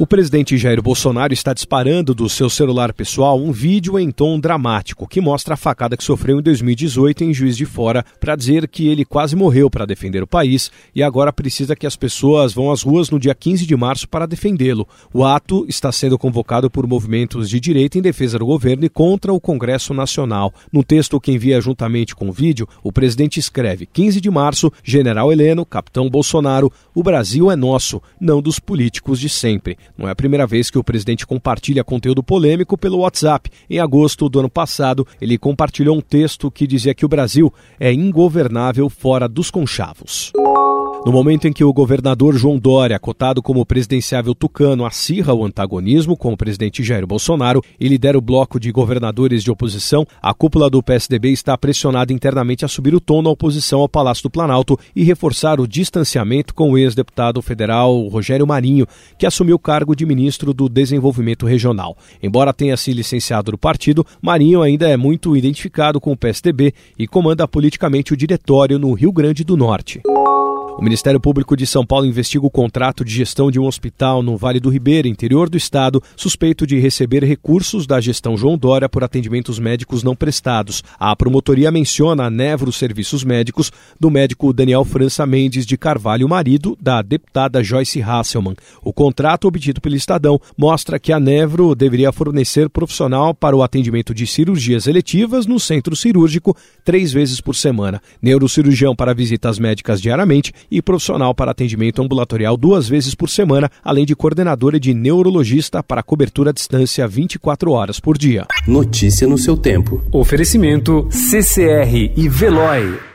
O presidente Jair Bolsonaro está disparando do seu celular pessoal um vídeo em tom dramático que mostra a facada que sofreu em 2018 em Juiz de Fora para dizer que ele quase morreu para defender o país e agora precisa que as pessoas vão às ruas no dia 15 de março para defendê-lo. O ato está sendo convocado por movimentos de direita em defesa do governo e contra o Congresso Nacional. No texto que envia juntamente com o vídeo, o presidente escreve: 15 de março, General Heleno, Capitão Bolsonaro, o Brasil é nosso, não dos políticos de sempre. Não é a primeira vez que o presidente compartilha conteúdo polêmico pelo WhatsApp. Em agosto do ano passado, ele compartilhou um texto que dizia que o Brasil é ingovernável fora dos conchavos. No momento em que o governador João Dória, cotado como presidenciável tucano, acirra o antagonismo com o presidente Jair Bolsonaro e lidera o bloco de governadores de oposição, a cúpula do PSDB está pressionada internamente a subir o tom na oposição ao Palácio do Planalto e reforçar o distanciamento com o ex-deputado federal Rogério Marinho, que assumiu o cargo de ministro do Desenvolvimento Regional. Embora tenha se licenciado do partido, Marinho ainda é muito identificado com o PSDB e comanda politicamente o diretório no Rio Grande do Norte. O Ministério Público de São Paulo investiga o contrato de gestão de um hospital no Vale do Ribeira, interior do estado, suspeito de receber recursos da gestão João Dória por atendimentos médicos não prestados. A promotoria menciona a Nevro Serviços Médicos do médico Daniel França Mendes de Carvalho, marido da deputada Joyce Hasselman. O contrato obtido pelo Estadão mostra que a Nevro deveria fornecer profissional para o atendimento de cirurgias eletivas no centro cirúrgico três vezes por semana, neurocirurgião para visitas médicas diariamente e profissional para atendimento ambulatorial duas vezes por semana, além de coordenadora de neurologista para cobertura à distância 24 horas por dia. Notícia no seu tempo. Oferecimento CCR e Veloy.